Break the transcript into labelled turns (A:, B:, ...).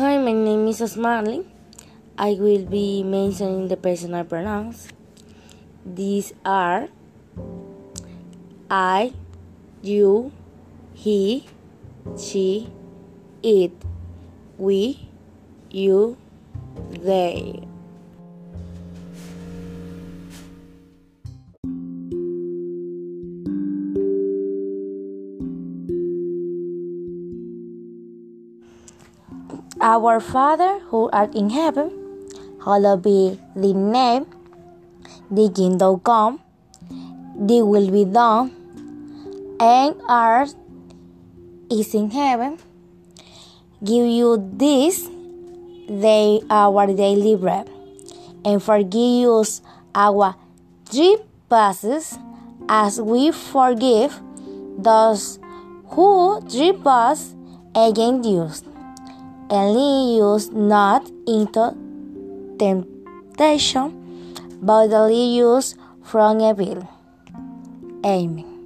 A: my name is Osmarly. I will be mentioning the personal pronouns. These are I, you, he, she, it, we, you, they. Our Father who art in heaven, hallowed be thy name. Thy kingdom come, thy will be done, and earth is in heaven. Give you this day our daily bread, and forgive us our trespasses as we forgive those who trespass against us and lead us not into temptation, but deliver us from evil. Amen.